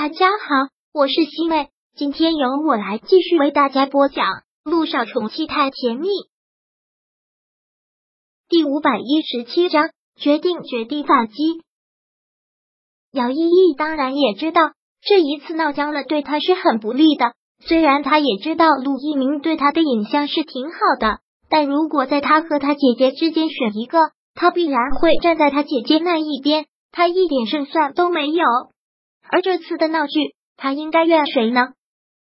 大家好，我是西妹，今天由我来继续为大家播讲《路上宠妻太甜蜜》第五百一十七章，决定绝地反击。姚依依当然也知道这一次闹僵了，对他是很不利的。虽然他也知道陆一鸣对他的影响是挺好的，但如果在他和他姐姐之间选一个，他必然会站在他姐姐那一边，他一点胜算都没有。而这次的闹剧，他应该怨谁呢？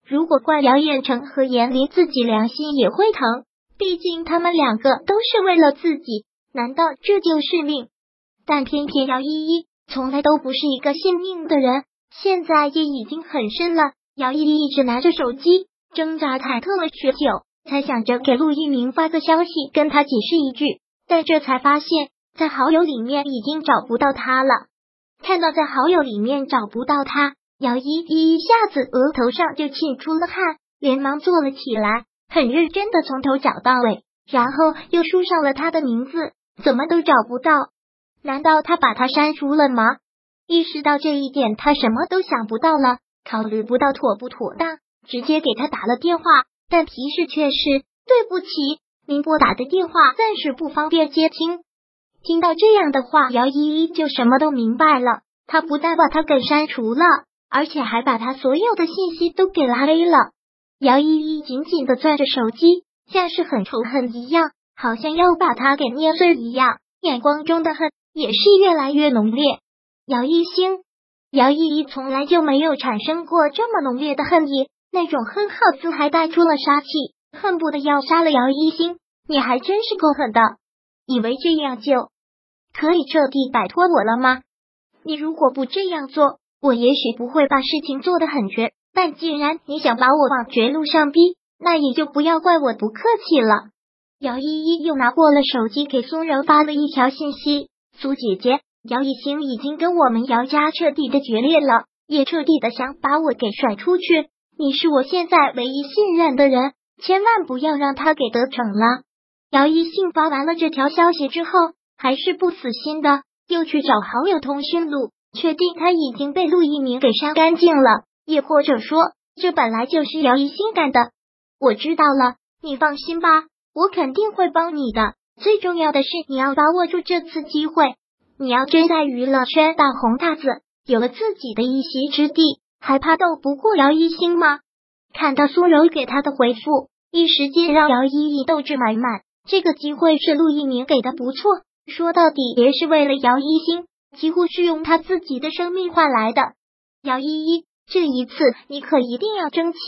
如果怪姚彦成和严林，自己良心也会疼。毕竟他们两个都是为了自己，难道这就是命？但偏偏姚依依从来都不是一个信命的人，现在也已经很深了。姚依依一直拿着手机，挣扎忐忑了许久，才想着给陆一鸣发个消息，跟他解释一句。但这才发现，在好友里面已经找不到他了。看到在好友里面找不到他，姚依依一下子额头上就沁出了汗，连忙坐了起来，很认真的从头找到尾，然后又输上了他的名字，怎么都找不到。难道他把他删除了吗？意识到这一点，他什么都想不到了，考虑不到妥不妥当，直接给他打了电话，但提示却是对不起，您拨打的电话暂时不方便接听。听到这样的话，姚依依就什么都明白了。他不但把他给删除了，而且还把他所有的信息都给拉黑了。姚依依紧紧的攥着手机，像是很仇恨一样，好像要把他给捏碎一样，眼光中的恨也是越来越浓烈。姚一星，姚依依从来就没有产生过这么浓烈的恨意，那种恨好似还带出了杀气，恨不得要杀了姚一星。你还真是够狠的，以为这样就。可以彻底摆脱我了吗？你如果不这样做，我也许不会把事情做得很绝。但既然你想把我往绝路上逼，那也就不要怪我不客气了。姚依依又拿过了手机，给苏柔发了一条信息：“苏姐姐，姚一星已经跟我们姚家彻底的决裂了，也彻底的想把我给甩出去。你是我现在唯一信任的人，千万不要让他给得逞了。”姚一信发完了这条消息之后。还是不死心的，又去找好友通讯录，确定他已经被陆一鸣给删干净了，也或者说，这本来就是姚一新干的。我知道了，你放心吧，我肯定会帮你的。最重要的是，你要把握住这次机会，你要真在娱乐圈大红大紫，有了自己的一席之地，还怕斗不过姚一星吗？看到苏柔给他的回复，一时间让姚依依斗志满满。这个机会是陆一鸣给的，不错。说到底也是为了姚一星，几乎是用他自己的生命换来的。姚依依，这一次你可一定要争气，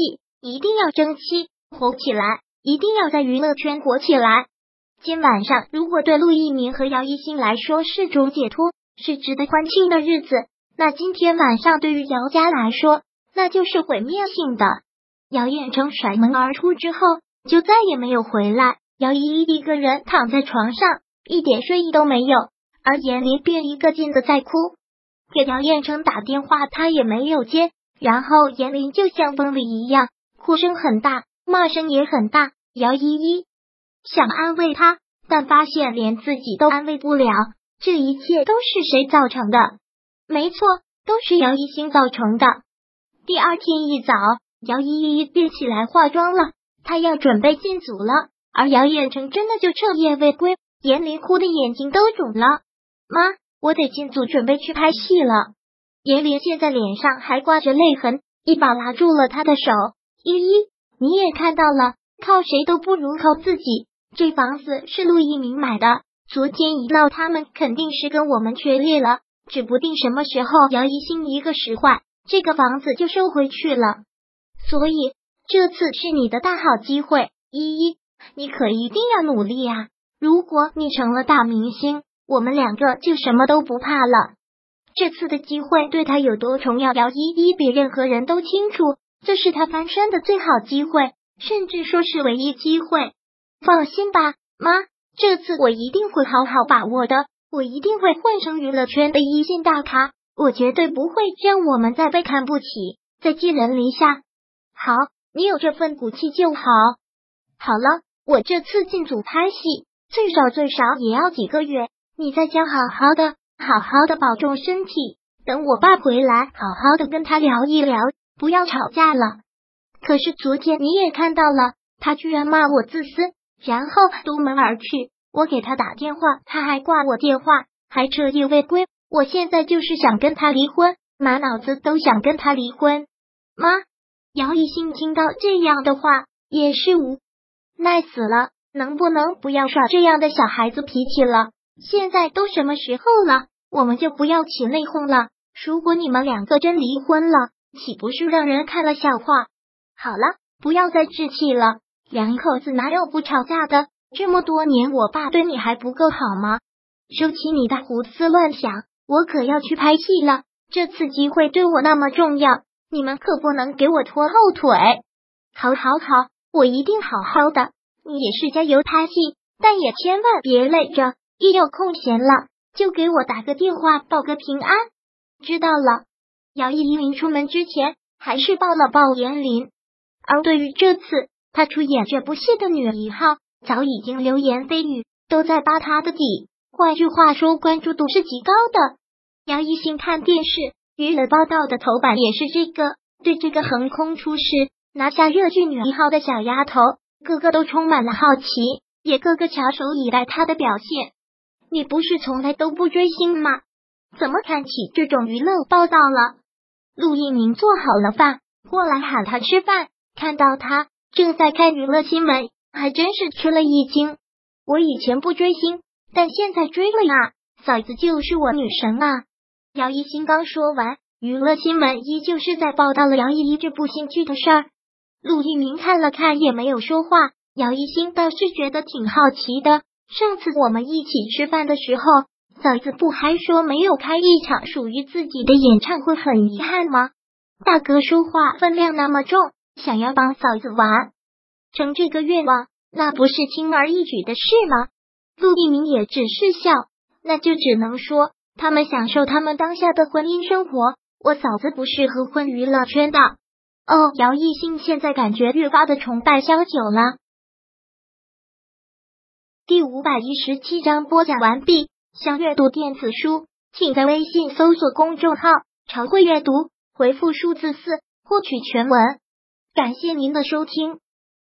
一定要争气，火起来，一定要在娱乐圈火起来。今晚上如果对陆一鸣和姚一星来说是种解脱，是值得欢庆的日子，那今天晚上对于姚家来说，那就是毁灭性的。姚彦成甩门而出之后，就再也没有回来。姚依依一个人躺在床上。一点睡意都没有，而严林便一个劲的在哭，给姚彦成打电话，他也没有接。然后严林就像疯了一样，哭声很大，骂声也很大。姚依依想安慰他，但发现连自己都安慰不了。这一切都是谁造成的？没错，都是姚一星造成的。第二天一早，姚依依便起来化妆了，她要准备进组了。而姚彦成真的就彻夜未归。严林哭的眼睛都肿了，妈，我得进组准备去拍戏了。严林现在脸上还挂着泪痕，一把拉住了他的手。依依，你也看到了，靠谁都不如靠自己。这房子是陆一鸣买的，昨天一闹，他们肯定是跟我们决裂了。指不定什么时候姚一新一个使坏，这个房子就收回去了。所以这次是你的大好机会，依依，你可一定要努力啊！如果你成了大明星，我们两个就什么都不怕了。这次的机会对他有多重要，姚依依比任何人都清楚。这是他翻身的最好机会，甚至说是唯一机会。放心吧，妈，这次我一定会好好把握的。我一定会混成娱乐圈的一线大咖，我绝对不会让我们再被看不起，再寄人篱下。好，你有这份骨气就好。好了，我这次进组拍戏。最少最少也要几个月，你在家好好的，好好的保重身体。等我爸回来，好好的跟他聊一聊，不要吵架了。可是昨天你也看到了，他居然骂我自私，然后夺门而去。我给他打电话，他还挂我电话，还彻夜未归。我现在就是想跟他离婚，满脑子都想跟他离婚。妈，姚一兴听到这样的话也是无奈死了，能不能不要耍这样的小孩子脾气了？现在都什么时候了，我们就不要起内讧了。如果你们两个真离婚了，岂不是让人看了笑话？好了，不要再置气了，两口子哪有不吵架的？这么多年，我爸对你还不够好吗？收起你的胡思乱想，我可要去拍戏了。这次机会对我那么重要，你们可不能给我拖后腿。好，好，好，我一定好好的。也是加油拍戏，但也千万别累着。一有空闲了，就给我打个电话报个平安。知道了。姚依林出门之前还是抱了抱严林，而对于这次他出演这部戏的女一号，早已经流言蜚语都在扒他的底。换句话说，关注度是极高的。姚一新看电视娱乐报道的头版也是这个，对这个横空出世拿下热剧女一号的小丫头，个个都充满了好奇，也个个翘首以待他的表现。你不是从来都不追星吗？怎么看起这种娱乐报道了？陆一鸣做好了饭，过来喊他吃饭，看到他正在看娱乐新闻，还真是吃了一惊。我以前不追星，但现在追了呀，嫂子就是我女神啊！姚一新刚说完，娱乐新闻依旧是在报道了杨依依这部新剧的事儿。陆一鸣看了看，也没有说话。姚一新倒是觉得挺好奇的。上次我们一起吃饭的时候，嫂子不还说没有开一场属于自己的演唱会很遗憾吗？大哥说话分量那么重，想要帮嫂子完成这个愿望，那不是轻而易举的事吗？陆一鸣也只是笑，那就只能说他们享受他们当下的婚姻生活。我嫂子不适合混娱乐圈的。哦，姚艺兴现在感觉越发的崇拜萧九了。第五百一十七章播讲完毕。想阅读电子书，请在微信搜索公众号“常会阅读”，回复数字四获取全文。感谢您的收听。